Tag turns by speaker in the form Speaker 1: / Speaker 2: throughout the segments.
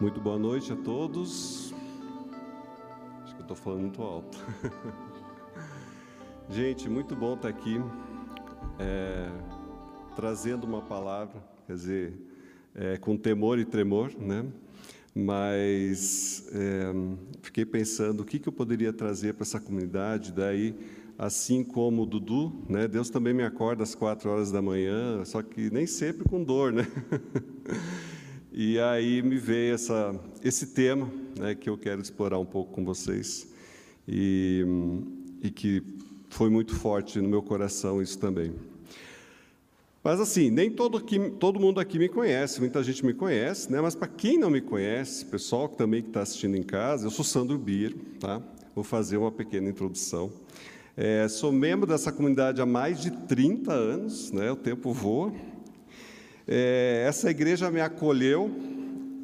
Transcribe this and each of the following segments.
Speaker 1: Muito boa noite a todos. Acho que eu estou falando muito alto. Gente, muito bom estar aqui, é, trazendo uma palavra, quer dizer, é, com temor e tremor, né? Mas é, fiquei pensando o que, que eu poderia trazer para essa comunidade, daí assim como o Dudu, né? Deus também me acorda às quatro horas da manhã, só que nem sempre com dor, né? e aí me veio essa, esse tema, né? Que eu quero explorar um pouco com vocês e, e que foi muito forte no meu coração isso também. Mas assim, nem todo, aqui, todo mundo aqui me conhece, muita gente me conhece, né? Mas para quem não me conhece, pessoal também que está assistindo em casa, eu sou Sandro Bier, tá? Vou fazer uma pequena introdução. É, sou membro dessa comunidade há mais de 30 anos, né? o tempo voa. É, essa igreja me acolheu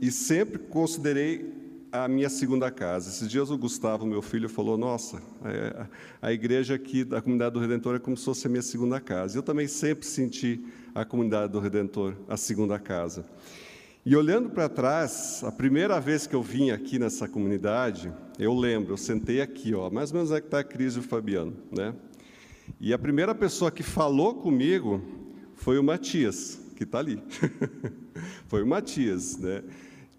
Speaker 1: e sempre considerei a minha segunda casa. Esses dias o Gustavo, meu filho, falou: Nossa, é, a igreja aqui da comunidade do Redentor é como se fosse a minha segunda casa. Eu também sempre senti a comunidade do Redentor a segunda casa. E olhando para trás, a primeira vez que eu vim aqui nessa comunidade, eu lembro, eu sentei aqui, ó, mais ou menos é que está a Cris e o Fabiano, né? E a primeira pessoa que falou comigo foi o Matias, que está ali. foi o Matias, né?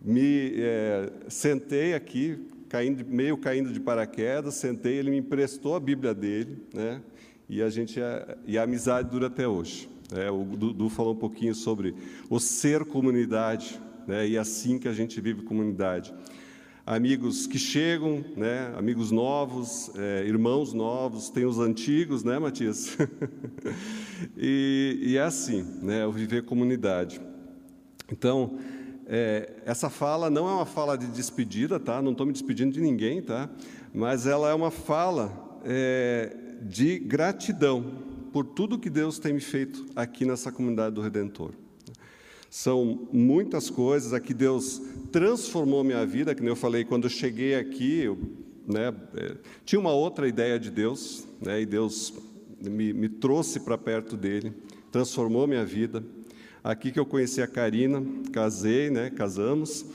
Speaker 1: Me é, sentei aqui, caindo, meio caindo de paraquedas, sentei, ele me emprestou a Bíblia dele, né? E a gente e a amizade dura até hoje. É, o Dudu falou um pouquinho sobre o ser comunidade, né? E assim que a gente vive comunidade amigos que chegam, né, amigos novos, é, irmãos novos, tem os antigos, né, Matias? e, e, é assim, né, o viver comunidade. Então, é, essa fala não é uma fala de despedida, tá? Não estou me despedindo de ninguém, tá? Mas ela é uma fala é, de gratidão por tudo que Deus tem me feito aqui nessa comunidade do Redentor. São muitas coisas aqui Deus transformou minha vida, que eu falei quando eu cheguei aqui, eu, né, é, tinha uma outra ideia de Deus, né, e Deus me, me trouxe para perto dele, transformou minha vida. Aqui que eu conheci a Karina, casei, né, casamos.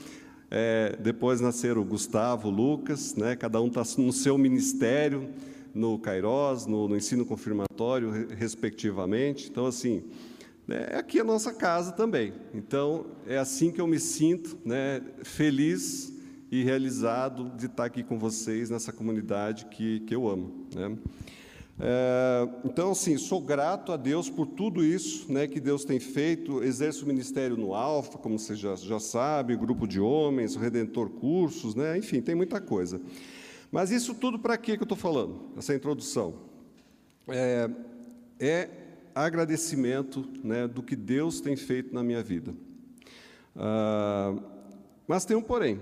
Speaker 1: É, depois nasceram o Gustavo, o Lucas, né, cada um está no seu ministério, no Cairós, no, no ensino confirmatório, respectivamente. Então, assim, é aqui a nossa casa também. Então, é assim que eu me sinto, né, feliz e realizado de estar aqui com vocês nessa comunidade que, que eu amo. Né? É, então, assim, sou grato a Deus por tudo isso né, que Deus tem feito. Exerço o ministério no Alfa, como você já, já sabe, grupo de homens, Redentor Cursos, né, enfim, tem muita coisa. Mas isso tudo para que eu estou falando, essa introdução? É, é agradecimento né, do que Deus tem feito na minha vida. Ah, mas tem um porém.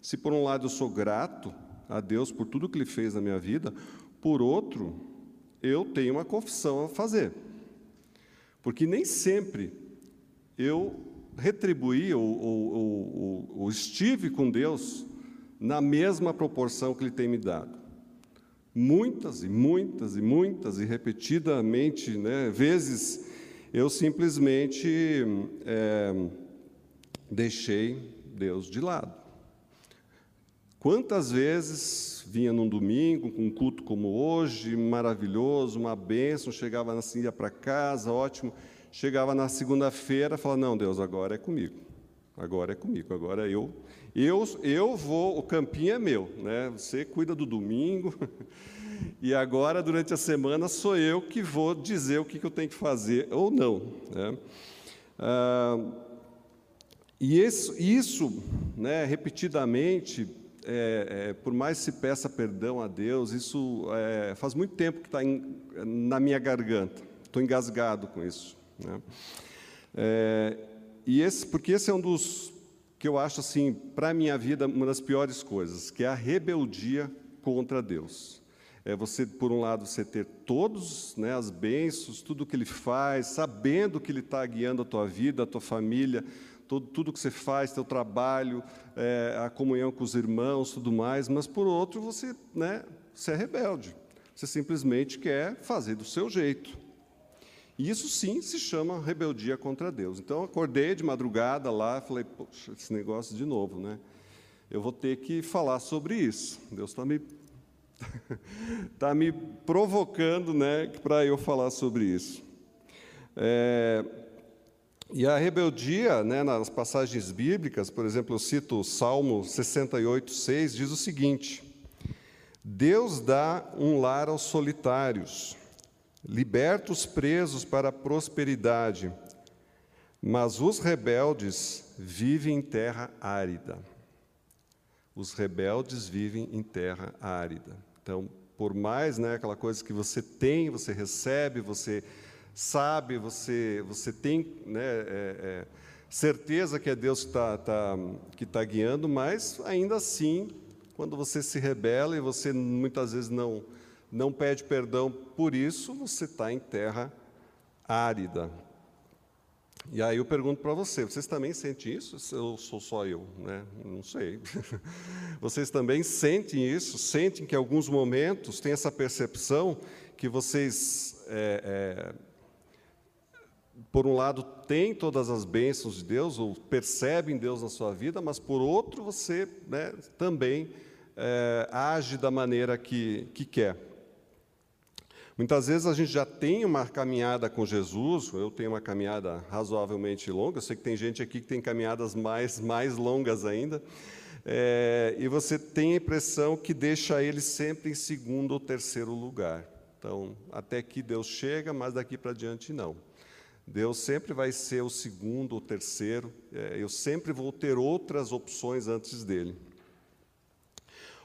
Speaker 1: Se por um lado eu sou grato a Deus por tudo que Ele fez na minha vida, por outro, eu tenho uma confissão a fazer. Porque nem sempre eu retribuí ou, ou, ou, ou estive com Deus na mesma proporção que Ele tem me dado muitas e muitas e muitas e repetidamente, né, vezes, eu simplesmente é, deixei Deus de lado. Quantas vezes vinha num domingo, com um culto como hoje, maravilhoso, uma bênção, chegava assim, ia para casa, ótimo, chegava na segunda-feira, falava, não, Deus, agora é comigo, agora é comigo, agora eu eu, eu vou, o campinho é meu, né? Você cuida do domingo. E agora, durante a semana, sou eu que vou dizer o que, eu tenho que fazer ou não. Né? Ah, e isso, isso né, repetidamente, é, é, por mais se peça perdão a Deus, isso é, faz muito tempo que está na minha garganta. Estou engasgado com isso. Né? É, e esse, porque esse é um dos que eu acho assim, para a minha vida, uma das piores coisas, que é a rebeldia contra Deus. É você, por um lado, você ter todos né, as bênçãos, tudo que Ele faz, sabendo que Ele está guiando a tua vida, a tua família, todo, tudo que você faz, teu trabalho, é, a comunhão com os irmãos, tudo mais, mas por outro, você, né, você é rebelde. Você simplesmente quer fazer do seu jeito. Isso sim se chama rebeldia contra Deus. Então, acordei de madrugada lá, falei, poxa, esse negócio de novo, né? Eu vou ter que falar sobre isso. Deus está me, tá me provocando, né, para eu falar sobre isso. É, e a rebeldia, né, nas passagens bíblicas, por exemplo, eu cito o Salmo 68, 6, diz o seguinte: Deus dá um lar aos solitários, liberta os presos para a prosperidade, mas os rebeldes vivem em terra árida. Os rebeldes vivem em terra árida. Então, por mais né, aquela coisa que você tem, você recebe, você sabe, você, você tem né, é, é, certeza que é Deus que está tá, que tá guiando, mas ainda assim, quando você se rebela e você muitas vezes não, não pede perdão por isso, você está em terra árida. E aí eu pergunto para você, vocês também sentem isso? Ou sou só eu? Né? Não sei. Vocês também sentem isso? Sentem que em alguns momentos tem essa percepção que vocês é, é, por um lado, tem todas as bênçãos de Deus, ou percebem Deus na sua vida, mas por outro, você né, também é, age da maneira que, que quer. Muitas vezes a gente já tem uma caminhada com Jesus, eu tenho uma caminhada razoavelmente longa, eu sei que tem gente aqui que tem caminhadas mais, mais longas ainda, é, e você tem a impressão que deixa ele sempre em segundo ou terceiro lugar. Então, até que Deus chega, mas daqui para diante não. Deus sempre vai ser o segundo ou terceiro, é, eu sempre vou ter outras opções antes dele.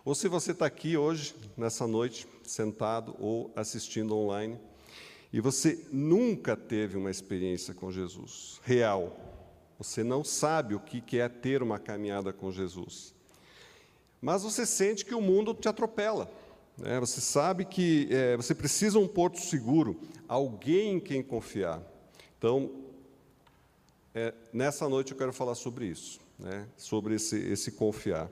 Speaker 1: Ou se você está aqui hoje, nessa noite, sentado ou assistindo online, e você nunca teve uma experiência com Jesus real, você não sabe o que é ter uma caminhada com Jesus, mas você sente que o mundo te atropela. Né? Você sabe que é, você precisa um porto seguro, alguém em quem confiar. Então, é, nessa noite eu quero falar sobre isso, né, sobre esse, esse confiar.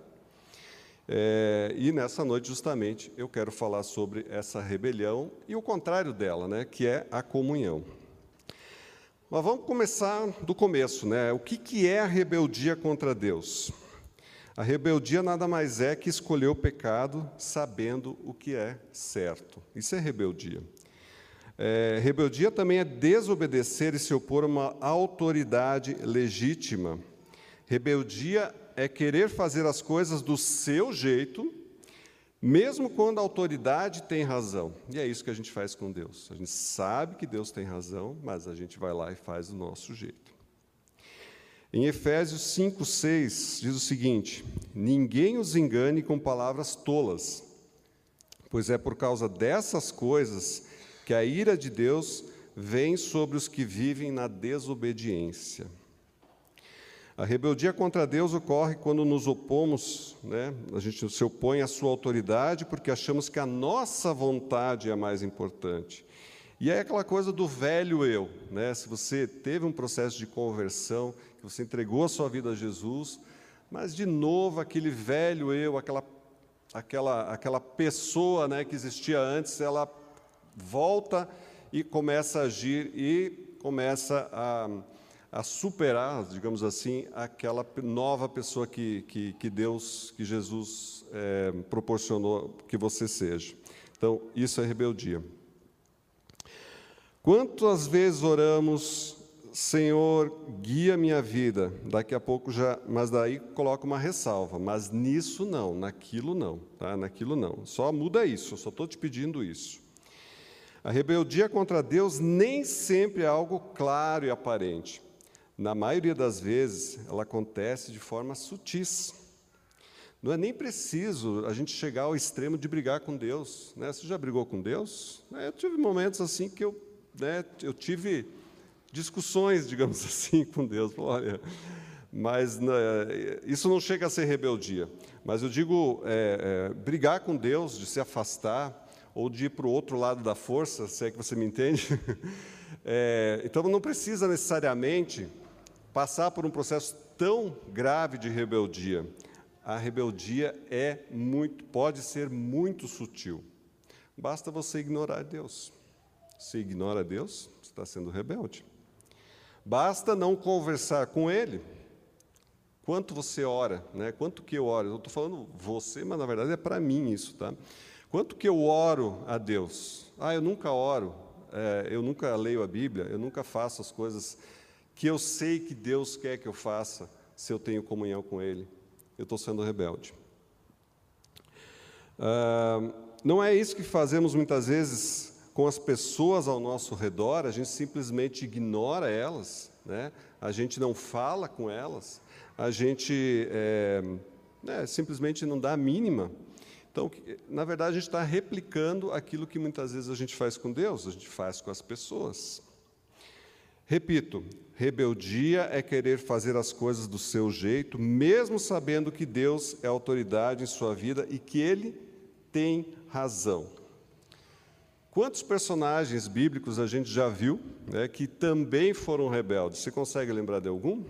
Speaker 1: É, e nessa noite, justamente, eu quero falar sobre essa rebelião e o contrário dela, né, que é a comunhão. Mas vamos começar do começo, né? O que, que é a rebeldia contra Deus? A rebeldia nada mais é que escolher o pecado sabendo o que é certo. Isso é rebeldia. É, rebeldia também é desobedecer e se opor a uma autoridade legítima. Rebeldia é querer fazer as coisas do seu jeito, mesmo quando a autoridade tem razão. E é isso que a gente faz com Deus. A gente sabe que Deus tem razão, mas a gente vai lá e faz do nosso jeito. Em Efésios 5, 6, diz o seguinte: Ninguém os engane com palavras tolas, pois é por causa dessas coisas que a ira de Deus vem sobre os que vivem na desobediência. A rebeldia contra Deus ocorre quando nos opomos, né? a gente se opõe à sua autoridade porque achamos que a nossa vontade é a mais importante. E é aquela coisa do velho eu, né? Se você teve um processo de conversão, que você entregou a sua vida a Jesus, mas de novo aquele velho eu, aquela aquela aquela pessoa, né, que existia antes, ela volta e começa a agir e começa a, a superar, digamos assim, aquela nova pessoa que, que, que Deus, que Jesus é, proporcionou que você seja. Então, isso é rebeldia. Quantas vezes oramos, Senhor, guia minha vida? Daqui a pouco já, mas daí coloca uma ressalva. Mas nisso não, naquilo não, tá? Naquilo não. Só muda isso. Eu só estou te pedindo isso. A rebeldia contra Deus nem sempre é algo claro e aparente. Na maioria das vezes, ela acontece de forma sutis. Não é nem preciso a gente chegar ao extremo de brigar com Deus. Né? Você já brigou com Deus? É, eu tive momentos assim que eu, né, eu tive discussões, digamos assim, com Deus. Olha, mas né, isso não chega a ser rebeldia. Mas eu digo, é, é, brigar com Deus, de se afastar, ou de ir para o outro lado da força, se é que você me entende. É, então não precisa necessariamente passar por um processo tão grave de rebeldia. A rebeldia é muito, pode ser muito sutil. Basta você ignorar Deus. Você ignora Deus, você está sendo rebelde. Basta não conversar com Ele. Quanto você ora, né? Quanto que eu oro? Eu estou falando você, mas na verdade é para mim isso, tá? Quanto que eu oro a Deus? Ah, eu nunca oro, é, eu nunca leio a Bíblia, eu nunca faço as coisas que eu sei que Deus quer que eu faça se eu tenho comunhão com Ele. Eu estou sendo rebelde. Ah, não é isso que fazemos muitas vezes com as pessoas ao nosso redor, a gente simplesmente ignora elas, né? a gente não fala com elas, a gente é, simplesmente não dá a mínima. Então, na verdade, a gente está replicando aquilo que muitas vezes a gente faz com Deus, a gente faz com as pessoas. Repito, rebeldia é querer fazer as coisas do seu jeito, mesmo sabendo que Deus é autoridade em sua vida e que Ele tem razão. Quantos personagens bíblicos a gente já viu né, que também foram rebeldes? Você consegue lembrar de algum?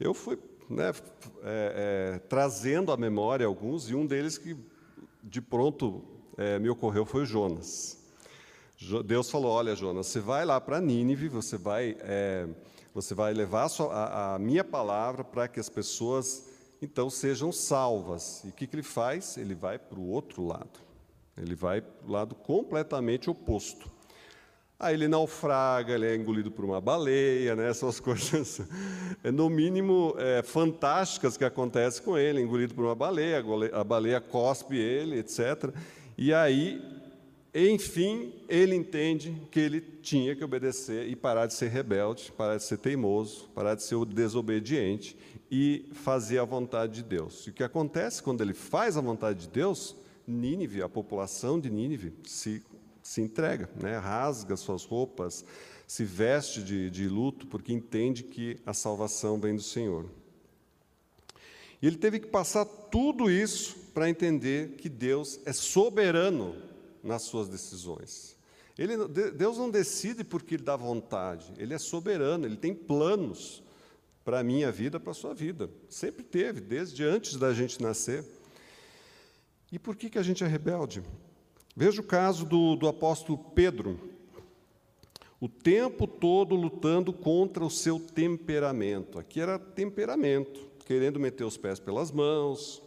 Speaker 1: Eu fui né, é, é, trazendo à memória alguns, e um deles que de pronto é, me ocorreu foi Jonas. Deus falou: Olha, Jonas, você vai lá para Nínive, você vai, é, você vai levar a, sua, a, a minha palavra para que as pessoas então sejam salvas. E o que, que ele faz? Ele vai para o outro lado. Ele vai para o lado completamente oposto. Aí ele naufraga, ele é engolido por uma baleia, né? essas coisas, no mínimo, é, fantásticas que acontecem com ele, engolido por uma baleia, a baleia cospe ele, etc. E aí, enfim, ele entende que ele tinha que obedecer e parar de ser rebelde, parar de ser teimoso, parar de ser desobediente e fazer a vontade de Deus. E o que acontece quando ele faz a vontade de Deus? Nínive, a população de Nínive, se se entrega, né? rasga suas roupas, se veste de, de luto, porque entende que a salvação vem do Senhor. E ele teve que passar tudo isso para entender que Deus é soberano nas suas decisões. Ele, Deus não decide porque ele dá vontade, ele é soberano, ele tem planos para a minha vida, para a sua vida. Sempre teve, desde antes da gente nascer. E por que, que a gente é rebelde? Veja o caso do, do apóstolo Pedro, o tempo todo lutando contra o seu temperamento. Aqui era temperamento, querendo meter os pés pelas mãos,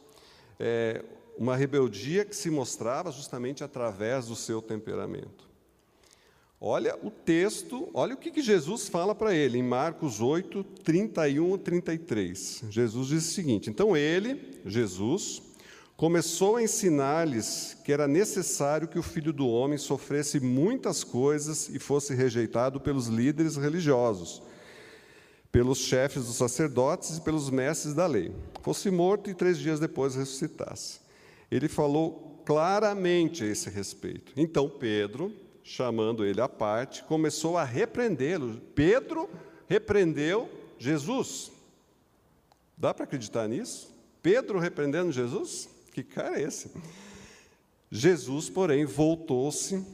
Speaker 1: é, uma rebeldia que se mostrava justamente através do seu temperamento. Olha o texto, olha o que, que Jesus fala para ele, em Marcos 8, 31 e 33. Jesus diz o seguinte: Então ele, Jesus, começou a ensinar-lhes que era necessário que o filho do homem sofresse muitas coisas e fosse rejeitado pelos líderes religiosos, pelos chefes dos sacerdotes e pelos mestres da lei, fosse morto e três dias depois ressuscitasse. Ele falou claramente a esse respeito. Então Pedro, chamando ele à parte, começou a repreendê-lo. Pedro repreendeu Jesus. Dá para acreditar nisso? Pedro repreendendo Jesus? Que cara é esse? Jesus, porém, voltou-se,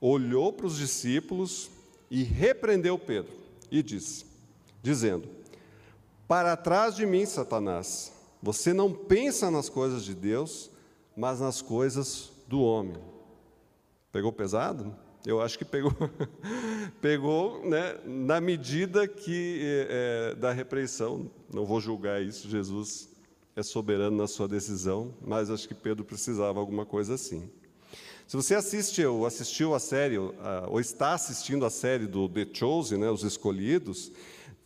Speaker 1: olhou para os discípulos e repreendeu Pedro e disse, dizendo: Para trás de mim, Satanás, você não pensa nas coisas de Deus, mas nas coisas do homem. Pegou pesado? Eu acho que pegou, pegou né, na medida que é, da repreensão. Não vou julgar isso, Jesus é soberano na sua decisão, mas acho que Pedro precisava alguma coisa assim. Se você assiste ou assistiu a série, ou está assistindo a série do The Chosen, né, Os Escolhidos,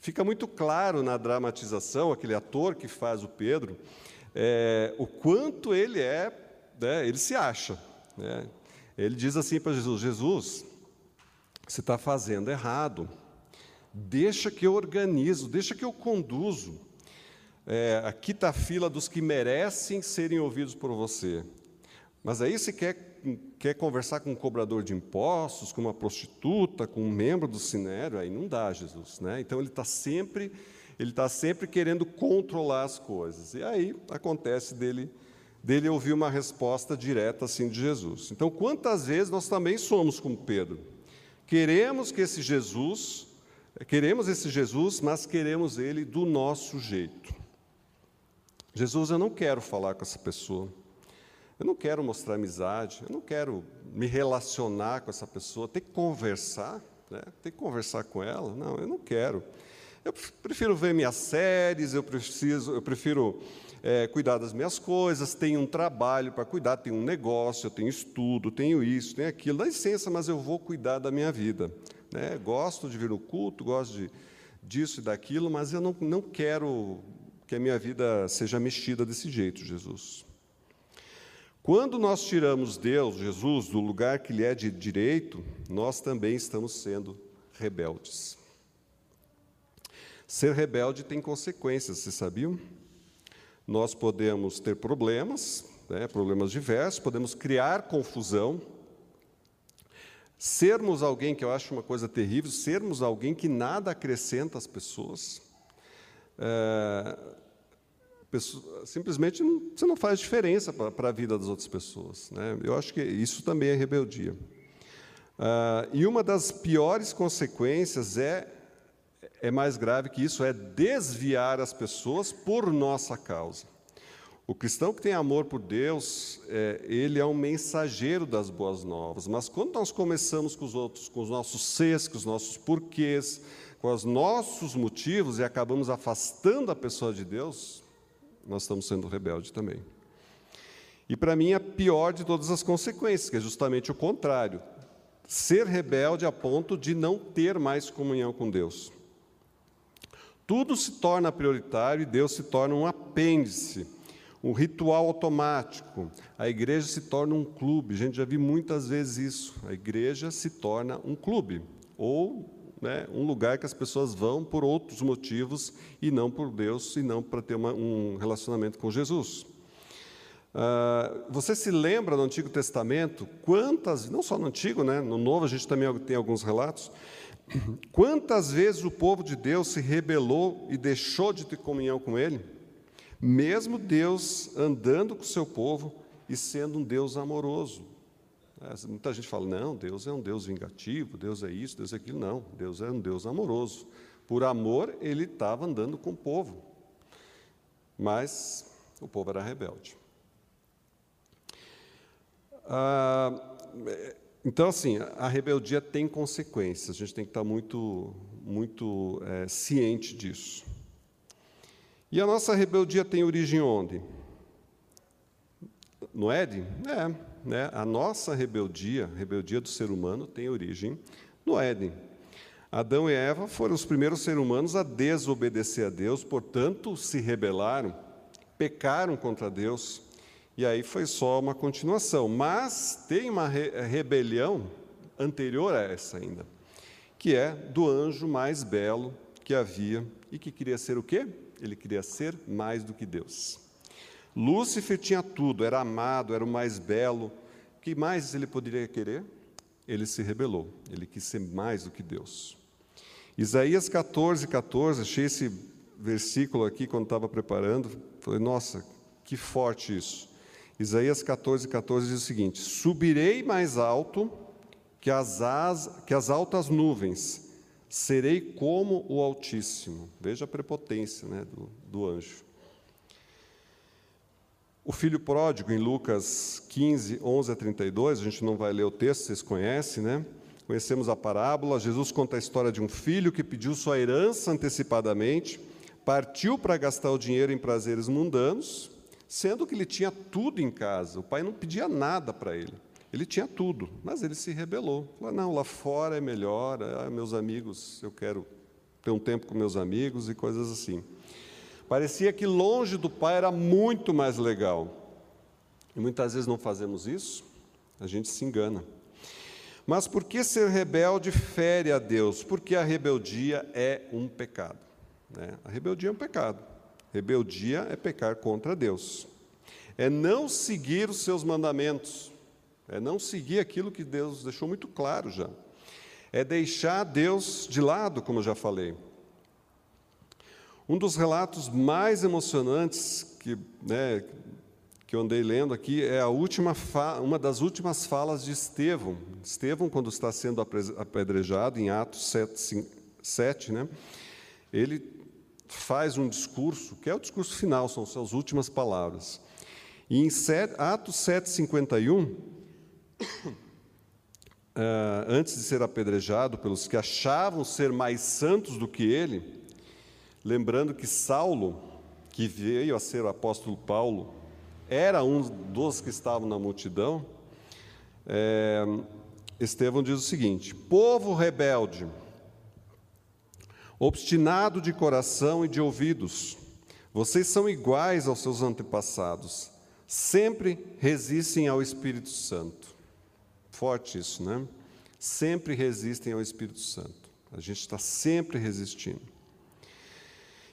Speaker 1: fica muito claro na dramatização, aquele ator que faz o Pedro, é, o quanto ele é, né, ele se acha. Né? Ele diz assim para Jesus: Jesus, você está fazendo errado, deixa que eu organizo, deixa que eu conduzo é, aqui está a fila dos que merecem serem ouvidos por você. Mas aí você quer, quer conversar com um cobrador de impostos, com uma prostituta, com um membro do sinério, aí não dá, Jesus. Né? Então ele está sempre, ele está sempre querendo controlar as coisas. E aí acontece dele, dele ouvir uma resposta direta assim de Jesus. Então, quantas vezes nós também somos como Pedro? Queremos que esse Jesus, queremos esse Jesus, mas queremos ele do nosso jeito. Jesus, eu não quero falar com essa pessoa. Eu não quero mostrar amizade, eu não quero me relacionar com essa pessoa, ter que conversar, né? que conversar com ela. Não, eu não quero. Eu prefiro ver minhas séries, eu, preciso, eu prefiro é, cuidar das minhas coisas, tenho um trabalho para cuidar, tenho um negócio, eu tenho estudo, tenho isso, tenho aquilo. Dá licença, mas eu vou cuidar da minha vida. Né? Gosto de vir no culto, gosto de, disso e daquilo, mas eu não, não quero que a minha vida seja mexida desse jeito, Jesus. Quando nós tiramos Deus, Jesus, do lugar que lhe é de direito, nós também estamos sendo rebeldes. Ser rebelde tem consequências, vocês sabiam? nós podemos ter problemas, né, problemas diversos, podemos criar confusão, sermos alguém que eu acho uma coisa terrível, sermos alguém que nada acrescenta às pessoas. É, simplesmente não, você não faz diferença para a vida das outras pessoas. Né? Eu acho que isso também é rebeldia. Uh, e uma das piores consequências é é mais grave que isso, é desviar as pessoas por nossa causa. O cristão que tem amor por Deus, é, ele é um mensageiro das boas novas, mas quando nós começamos com os outros, com os nossos ses, com os nossos porquês, com os nossos motivos e acabamos afastando a pessoa de Deus, nós estamos sendo rebeldes também. E para mim, a pior de todas as consequências, que é justamente o contrário: ser rebelde a ponto de não ter mais comunhão com Deus. Tudo se torna prioritário e Deus se torna um apêndice, um ritual automático. A igreja se torna um clube. A gente já viu muitas vezes isso. A igreja se torna um clube ou né, um lugar que as pessoas vão por outros motivos e não por Deus e não para ter uma, um relacionamento com Jesus. Uh, você se lembra no Antigo Testamento quantas, não só no Antigo, né, no Novo a gente também tem alguns relatos, Quantas vezes o povo de Deus se rebelou e deixou de ter comunhão com Ele? Mesmo Deus andando com o seu povo e sendo um Deus amoroso. É, muita gente fala, não, Deus é um Deus vingativo, Deus é isso, Deus é aquilo. Não, Deus é um Deus amoroso. Por amor, ele estava andando com o povo. Mas o povo era rebelde. Ah, então, assim, a rebeldia tem consequências, a gente tem que estar muito, muito é, ciente disso. E a nossa rebeldia tem origem onde? No Éden? É, né? a nossa rebeldia, a rebeldia do ser humano, tem origem no Éden. Adão e Eva foram os primeiros seres humanos a desobedecer a Deus, portanto, se rebelaram, pecaram contra Deus e aí foi só uma continuação. Mas tem uma re rebelião anterior a essa ainda, que é do anjo mais belo que havia e que queria ser o quê? Ele queria ser mais do que Deus. Lúcifer tinha tudo, era amado, era o mais belo. O que mais ele poderia querer? Ele se rebelou, ele quis ser mais do que Deus. Isaías 14, 14, achei esse versículo aqui quando estava preparando, falei, nossa, que forte isso. Isaías 14, 14 diz o seguinte: Subirei mais alto que as, as, que as altas nuvens, serei como o Altíssimo. Veja a prepotência né, do, do anjo. O filho pródigo, em Lucas 15, 11 a 32, a gente não vai ler o texto, vocês conhecem, né? Conhecemos a parábola. Jesus conta a história de um filho que pediu sua herança antecipadamente, partiu para gastar o dinheiro em prazeres mundanos sendo que ele tinha tudo em casa. O pai não pedia nada para ele. Ele tinha tudo, mas ele se rebelou. Falou: não, lá fora é melhor, ah, meus amigos, eu quero ter um tempo com meus amigos e coisas assim. Parecia que longe do pai era muito mais legal. E muitas vezes não fazemos isso, a gente se engana. Mas por que ser rebelde fere a Deus? Porque a rebeldia é um pecado. Né? A rebeldia é um pecado. Rebeldia é pecar contra Deus, é não seguir os seus mandamentos, é não seguir aquilo que Deus deixou muito claro já, é deixar Deus de lado, como eu já falei. Um dos relatos mais emocionantes que, né, que eu andei lendo aqui é a última uma das últimas falas de Estevão. Estevão, quando está sendo apedrejado, em Atos 7, 7 né, ele faz um discurso, que é o discurso final, são suas últimas palavras. E em Atos 7,51, Uh, antes de ser apedrejado pelos que achavam ser mais santos do que ele, lembrando que Saulo, que veio a ser o apóstolo Paulo, era um dos que estavam na multidão, é, Estevão diz o seguinte: Povo rebelde, obstinado de coração e de ouvidos, vocês são iguais aos seus antepassados, sempre resistem ao Espírito Santo. Forte isso, né? Sempre resistem ao Espírito Santo. A gente está sempre resistindo.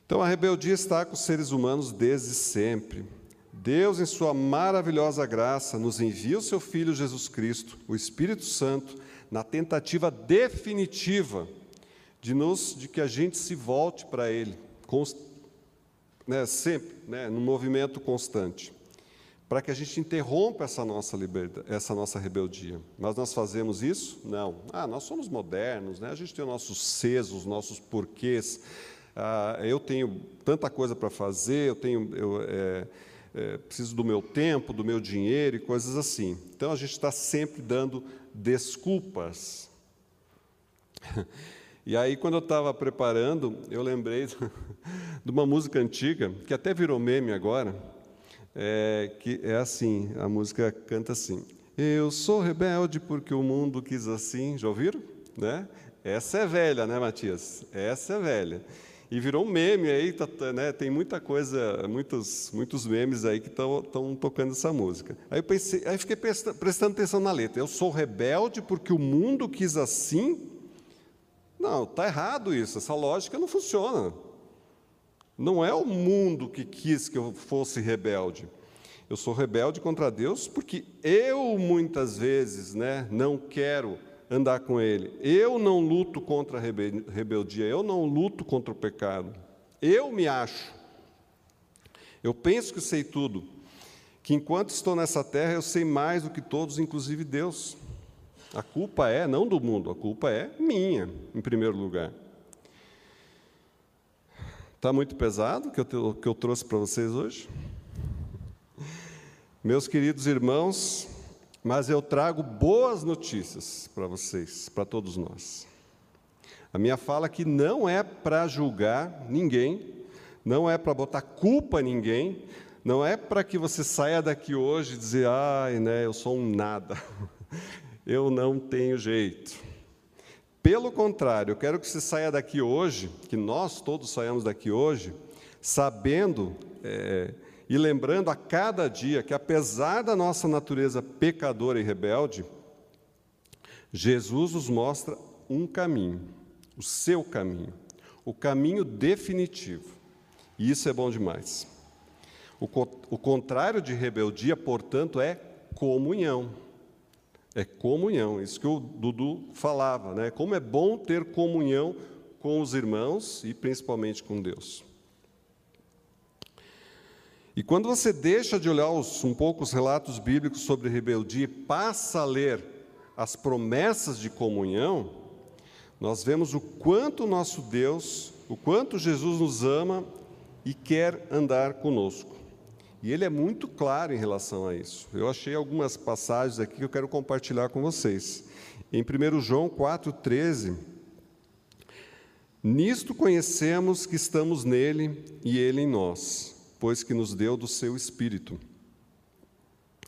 Speaker 1: Então a rebeldia está com os seres humanos desde sempre. Deus, em Sua maravilhosa graça, nos envia o Seu Filho Jesus Cristo, o Espírito Santo, na tentativa definitiva de, nos, de que a gente se volte para Ele, const, né, sempre, né, no movimento constante para que a gente interrompa essa nossa liberdade, essa nossa rebeldia. Mas nós fazemos isso? Não. Ah, nós somos modernos, né? A gente tem os nossos sesos, os nossos porquês. Ah, eu tenho tanta coisa para fazer, eu tenho, eu é, é, preciso do meu tempo, do meu dinheiro e coisas assim. Então a gente está sempre dando desculpas. E aí, quando eu estava preparando, eu lembrei de uma música antiga, que até virou meme agora, é, que é assim, a música canta assim: Eu sou rebelde porque o mundo quis assim. Já ouviram? Né? Essa é velha, né, Matias? Essa é velha. E virou um meme aí, tá, tá né? tem muita coisa, muitos, muitos memes aí que estão tocando essa música. Aí eu pensei, aí fiquei prestando, prestando atenção na letra. Eu sou rebelde porque o mundo quis assim. Não, está errado isso. Essa lógica não funciona. Não é o mundo que quis que eu fosse rebelde. Eu sou rebelde contra Deus porque eu muitas vezes, né, não quero andar com Ele. Eu não luto contra a rebeldia. Eu não luto contra o pecado. Eu me acho. Eu penso que sei tudo. Que enquanto estou nessa terra eu sei mais do que todos, inclusive Deus. A culpa é não do mundo, a culpa é minha, em primeiro lugar. Está muito pesado o que eu, que eu trouxe para vocês hoje? Meus queridos irmãos, mas eu trago boas notícias para vocês, para todos nós. A minha fala aqui não é para julgar ninguém, não é para botar culpa em ninguém, não é para que você saia daqui hoje e dizer, ai, né, eu sou um nada, eu não tenho jeito. Pelo contrário, eu quero que você saia daqui hoje, que nós todos saiamos daqui hoje, sabendo é, e lembrando a cada dia que, apesar da nossa natureza pecadora e rebelde, Jesus nos mostra um caminho, o seu caminho, o caminho definitivo. E isso é bom demais. O, o contrário de rebeldia, portanto, é comunhão. É comunhão, isso que o Dudu falava, né? Como é bom ter comunhão com os irmãos e principalmente com Deus. E quando você deixa de olhar os, um pouco os relatos bíblicos sobre rebeldia e passa a ler as promessas de comunhão, nós vemos o quanto nosso Deus, o quanto Jesus nos ama e quer andar conosco. E ele é muito claro em relação a isso. Eu achei algumas passagens aqui que eu quero compartilhar com vocês. Em 1 João 4,13, nisto conhecemos que estamos nele e ele em nós, pois que nos deu do seu Espírito.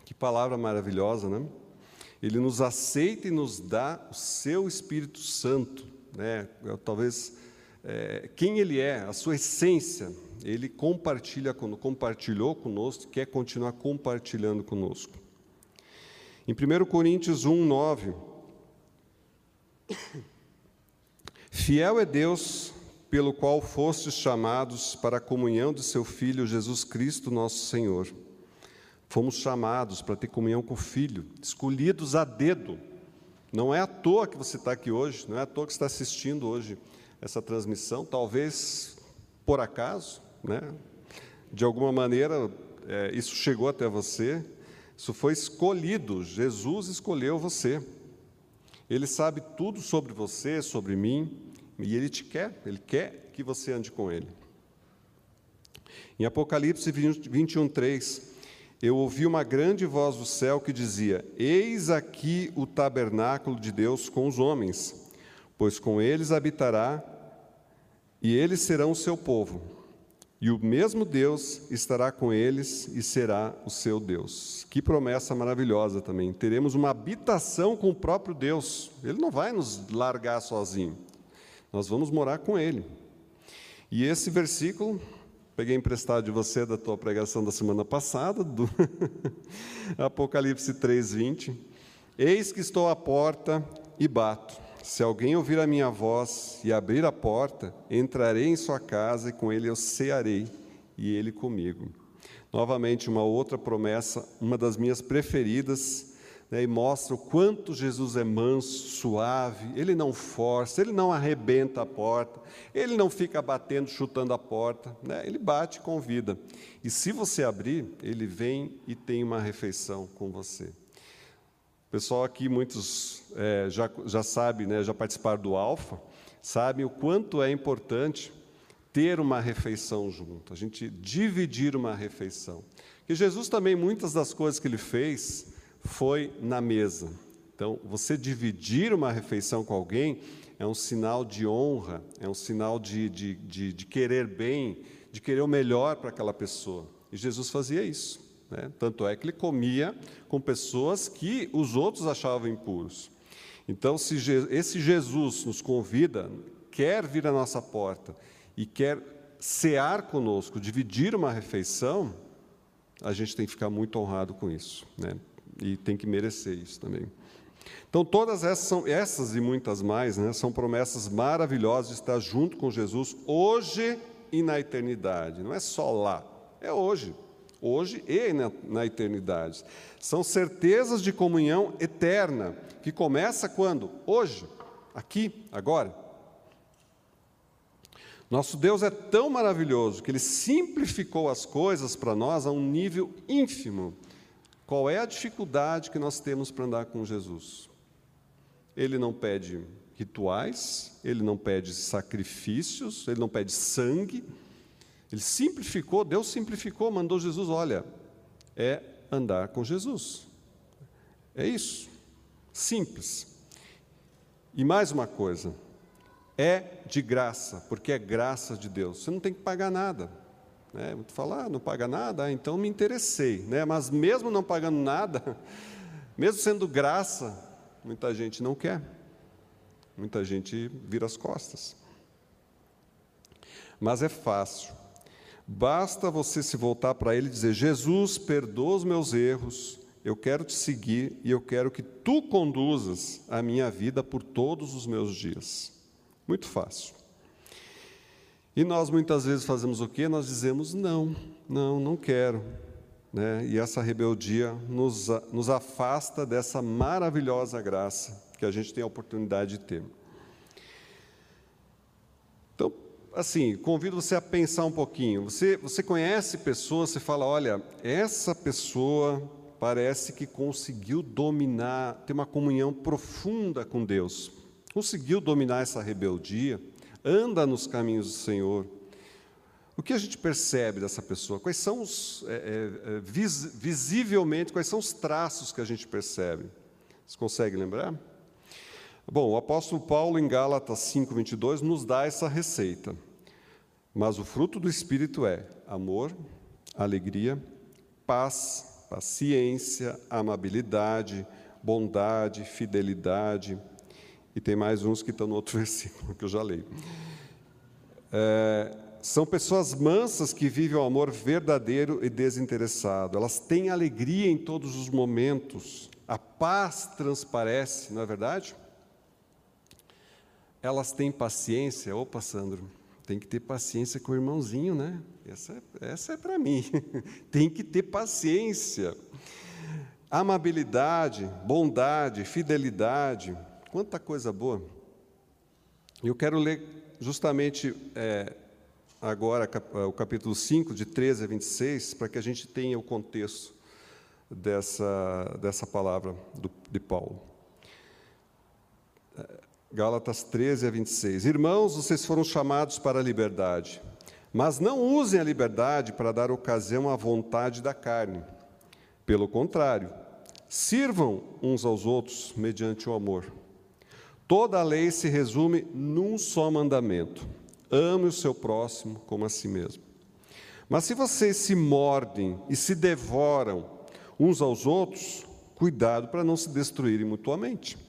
Speaker 1: Que palavra maravilhosa, né? Ele nos aceita e nos dá o seu Espírito Santo, né? Talvez é, quem ele é, a sua essência ele compartilha, compartilhou conosco, quer continuar compartilhando conosco. Em 1 Coríntios 1, 9, Fiel é Deus pelo qual fostes chamados para a comunhão de seu Filho Jesus Cristo, nosso Senhor. Fomos chamados para ter comunhão com o Filho, escolhidos a dedo. Não é à toa que você está aqui hoje, não é à toa que está assistindo hoje essa transmissão, talvez por acaso, né? De alguma maneira, é, isso chegou até você, isso foi escolhido, Jesus escolheu você. Ele sabe tudo sobre você, sobre mim, e Ele te quer, Ele quer que você ande com Ele. Em Apocalipse 21, 3, eu ouvi uma grande voz do céu que dizia: Eis aqui o tabernáculo de Deus com os homens, pois com eles habitará, e eles serão o seu povo. E o mesmo Deus estará com eles e será o seu Deus. Que promessa maravilhosa também. Teremos uma habitação com o próprio Deus. Ele não vai nos largar sozinho. Nós vamos morar com ele. E esse versículo Peguei emprestado de você da tua pregação da semana passada, do Apocalipse 3:20. Eis que estou à porta e bato. Se alguém ouvir a minha voz e abrir a porta, entrarei em sua casa e com ele eu cearei e ele comigo. Novamente uma outra promessa, uma das minhas preferidas, né, e mostra o quanto Jesus é manso, suave, ele não força, ele não arrebenta a porta, ele não fica batendo, chutando a porta, né, ele bate e convida. E se você abrir, ele vem e tem uma refeição com você. Pessoal aqui, muitos é, já, já sabem, né, já participaram do Alfa, sabem o quanto é importante ter uma refeição junto, a gente dividir uma refeição. E Jesus também, muitas das coisas que ele fez, foi na mesa. Então, você dividir uma refeição com alguém é um sinal de honra, é um sinal de, de, de, de querer bem, de querer o melhor para aquela pessoa. E Jesus fazia isso. Né? Tanto é que ele comia com pessoas que os outros achavam impuros. Então, se esse Jesus nos convida, quer vir à nossa porta e quer cear conosco, dividir uma refeição, a gente tem que ficar muito honrado com isso. Né? e tem que merecer isso também. Então, todas essas, são, essas e muitas mais, né, são promessas maravilhosas de estar junto com Jesus hoje e na eternidade. Não é só lá, é hoje. Hoje e na, na eternidade. São certezas de comunhão eterna, que começa quando? Hoje, aqui, agora. Nosso Deus é tão maravilhoso que Ele simplificou as coisas para nós a um nível ínfimo qual é a dificuldade que nós temos para andar com Jesus? Ele não pede rituais, ele não pede sacrifícios, ele não pede sangue. Ele simplificou, Deus simplificou, mandou Jesus, olha, é andar com Jesus. É isso. Simples. E mais uma coisa, é de graça, porque é graça de Deus. Você não tem que pagar nada. Né? Tu fala, ah, não paga nada, ah, então me interessei. Né? Mas mesmo não pagando nada, mesmo sendo graça, muita gente não quer. Muita gente vira as costas. Mas é fácil. Basta você se voltar para Ele e dizer: Jesus, perdoa os meus erros, eu quero te seguir e eu quero que tu conduzas a minha vida por todos os meus dias. Muito fácil. E nós muitas vezes fazemos o quê? Nós dizemos não, não, não quero. Né? E essa rebeldia nos, nos afasta dessa maravilhosa graça que a gente tem a oportunidade de ter. Então, assim, convido você a pensar um pouquinho. Você, você conhece pessoas, você fala, olha, essa pessoa parece que conseguiu dominar, ter uma comunhão profunda com Deus, conseguiu dominar essa rebeldia anda nos caminhos do Senhor. O que a gente percebe dessa pessoa? Quais são os, é, é, é vis, visivelmente, quais são os traços que a gente percebe? Você consegue lembrar? Bom, o apóstolo Paulo, em Gálatas 5, 22, nos dá essa receita. Mas o fruto do Espírito é amor, alegria, paz, paciência, amabilidade, bondade, fidelidade, e tem mais uns que estão no outro versículo, que eu já leio. É, são pessoas mansas que vivem o amor verdadeiro e desinteressado. Elas têm alegria em todos os momentos. A paz transparece, não é verdade? Elas têm paciência. Opa, Sandro, tem que ter paciência com o irmãozinho, né? Essa é, essa é para mim. tem que ter paciência. Amabilidade, bondade, fidelidade, Quanta coisa boa. Eu quero ler justamente é, agora é, o capítulo 5, de 13 a 26, para que a gente tenha o contexto dessa, dessa palavra do, de Paulo. Gálatas 13 a 26. Irmãos, vocês foram chamados para a liberdade, mas não usem a liberdade para dar ocasião à vontade da carne. Pelo contrário, sirvam uns aos outros mediante o amor. Toda a lei se resume num só mandamento: ame o seu próximo como a si mesmo. Mas se vocês se mordem e se devoram uns aos outros, cuidado para não se destruírem mutuamente.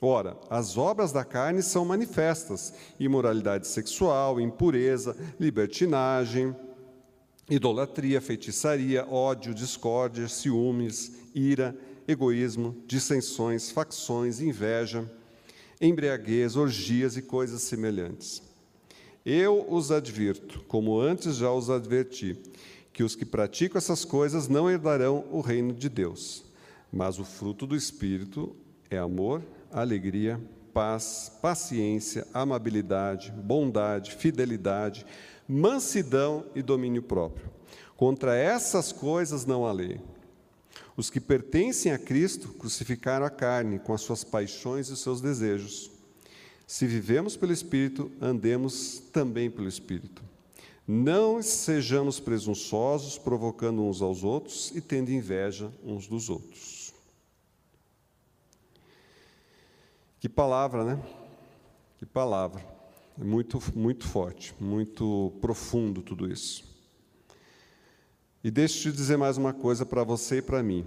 Speaker 1: Ora, as obras da carne são manifestas: imoralidade sexual, impureza, libertinagem, idolatria, feitiçaria, ódio, discórdia, ciúmes, ira, egoísmo, dissensões, facções, inveja, embriaguez, orgias e coisas semelhantes. Eu os advirto, como antes já os adverti, que os que praticam essas coisas não herdarão o reino de Deus. Mas o fruto do Espírito é amor, alegria, paz, paciência, amabilidade, bondade, fidelidade, mansidão e domínio próprio. Contra essas coisas não há lei. Os que pertencem a Cristo crucificaram a carne com as suas paixões e os seus desejos. Se vivemos pelo Espírito, andemos também pelo Espírito. Não sejamos presunçosos, provocando uns aos outros e tendo inveja uns dos outros. Que palavra, né? Que palavra. É muito, muito forte, muito profundo tudo isso. E deixa eu te dizer mais uma coisa para você e para mim.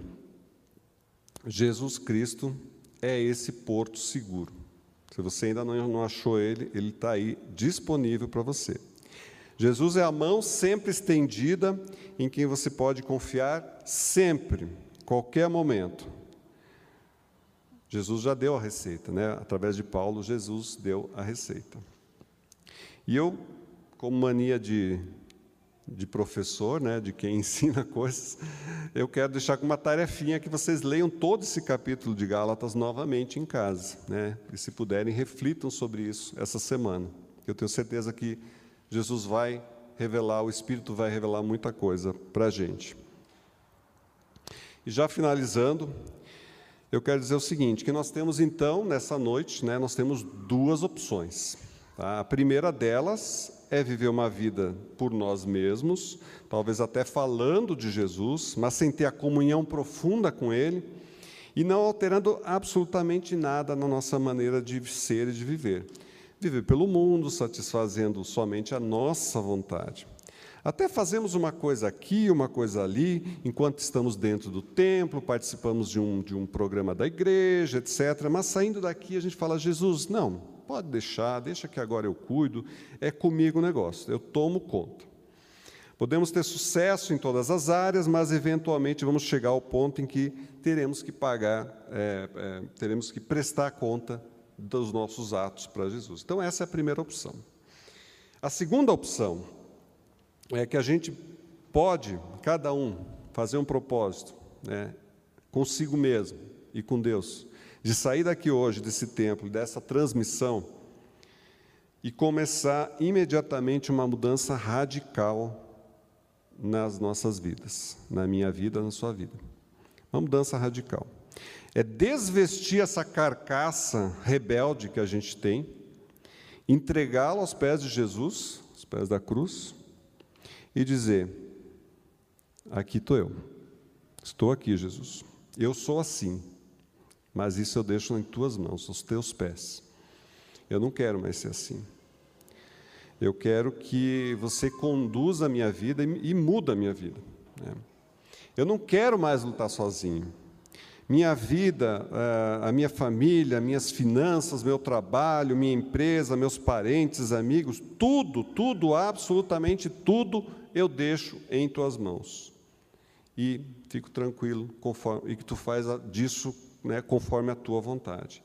Speaker 1: Jesus Cristo é esse porto seguro. Se você ainda não, não achou ele, ele está aí disponível para você. Jesus é a mão sempre estendida em quem você pode confiar sempre, qualquer momento. Jesus já deu a receita, né? Através de Paulo, Jesus deu a receita. E eu, como mania de, de professor, né, de quem ensina coisas, eu quero deixar com uma tarefinha que vocês leiam todo esse capítulo de Gálatas novamente em casa, né? E se puderem, reflitam sobre isso essa semana. Eu tenho certeza que Jesus vai revelar, o Espírito vai revelar muita coisa para a gente. E já finalizando, eu quero dizer o seguinte, que nós temos então, nessa noite, né, nós temos duas opções. Tá? A primeira delas é viver uma vida por nós mesmos, talvez até falando de Jesus, mas sem ter a comunhão profunda com Ele, e não alterando absolutamente nada na nossa maneira de ser e de viver. Viver pelo mundo, satisfazendo somente a nossa vontade. Até fazemos uma coisa aqui, uma coisa ali, enquanto estamos dentro do templo, participamos de um, de um programa da igreja, etc. Mas saindo daqui a gente fala: Jesus, não, pode deixar, deixa que agora eu cuido, é comigo o negócio, eu tomo conta. Podemos ter sucesso em todas as áreas, mas eventualmente vamos chegar ao ponto em que teremos que pagar, é, é, teremos que prestar conta dos nossos atos para Jesus. Então, essa é a primeira opção. A segunda opção é que a gente pode, cada um, fazer um propósito, né, consigo mesmo e com Deus, de sair daqui hoje, desse templo, dessa transmissão, e começar imediatamente uma mudança radical nas nossas vidas, na minha vida, na sua vida. Uma mudança radical. É desvestir essa carcaça rebelde que a gente tem, entregá-la aos pés de Jesus, aos pés da cruz, e dizer: Aqui estou eu, estou aqui, Jesus. Eu sou assim, mas isso eu deixo em tuas mãos, aos teus pés. Eu não quero mais ser assim. Eu quero que você conduza a minha vida e, e muda a minha vida. Né? Eu não quero mais lutar sozinho. Minha vida, eh, a minha família, minhas finanças, meu trabalho, minha empresa, meus parentes, amigos, tudo, tudo, absolutamente tudo eu deixo em tuas mãos. E fico tranquilo conforme, e que tu faz disso né, conforme a tua vontade.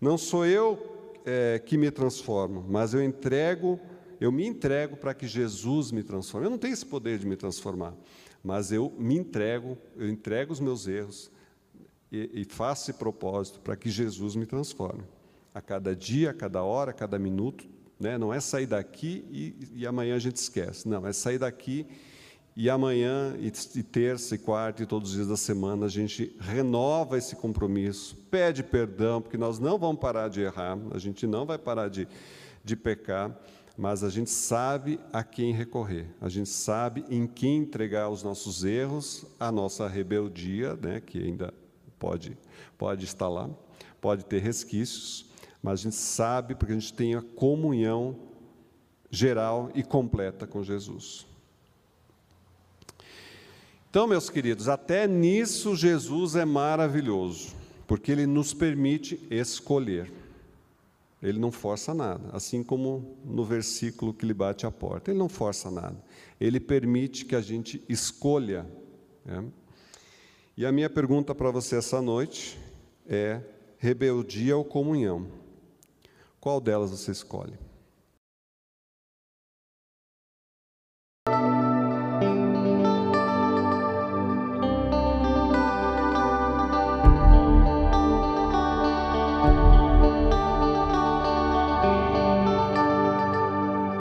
Speaker 1: Não sou eu é, que me transformo, mas eu entrego, eu me entrego para que Jesus me transforme. Eu não tenho esse poder de me transformar, mas eu me entrego, eu entrego os meus erros e, e faço esse propósito para que Jesus me transforme. A cada dia, a cada hora, a cada minuto. Né? Não é sair daqui e, e amanhã a gente esquece. Não, é sair daqui e amanhã, e, terça, e quarta, e todos os dias da semana, a gente renova esse compromisso, pede perdão, porque nós não vamos parar de errar, a gente não vai parar de, de pecar, mas a gente sabe a quem recorrer, a gente sabe em quem entregar os nossos erros, a nossa rebeldia, né, que ainda pode, pode estar lá, pode ter resquícios, mas a gente sabe porque a gente tem a comunhão geral e completa com Jesus. Então, meus queridos, até nisso Jesus é maravilhoso, porque ele nos permite escolher. Ele não força nada, assim como no versículo que lhe bate a porta. Ele não força nada. Ele permite que a gente escolha. Né? E a minha pergunta para você essa noite é: rebeldia ou comunhão? Qual delas você escolhe?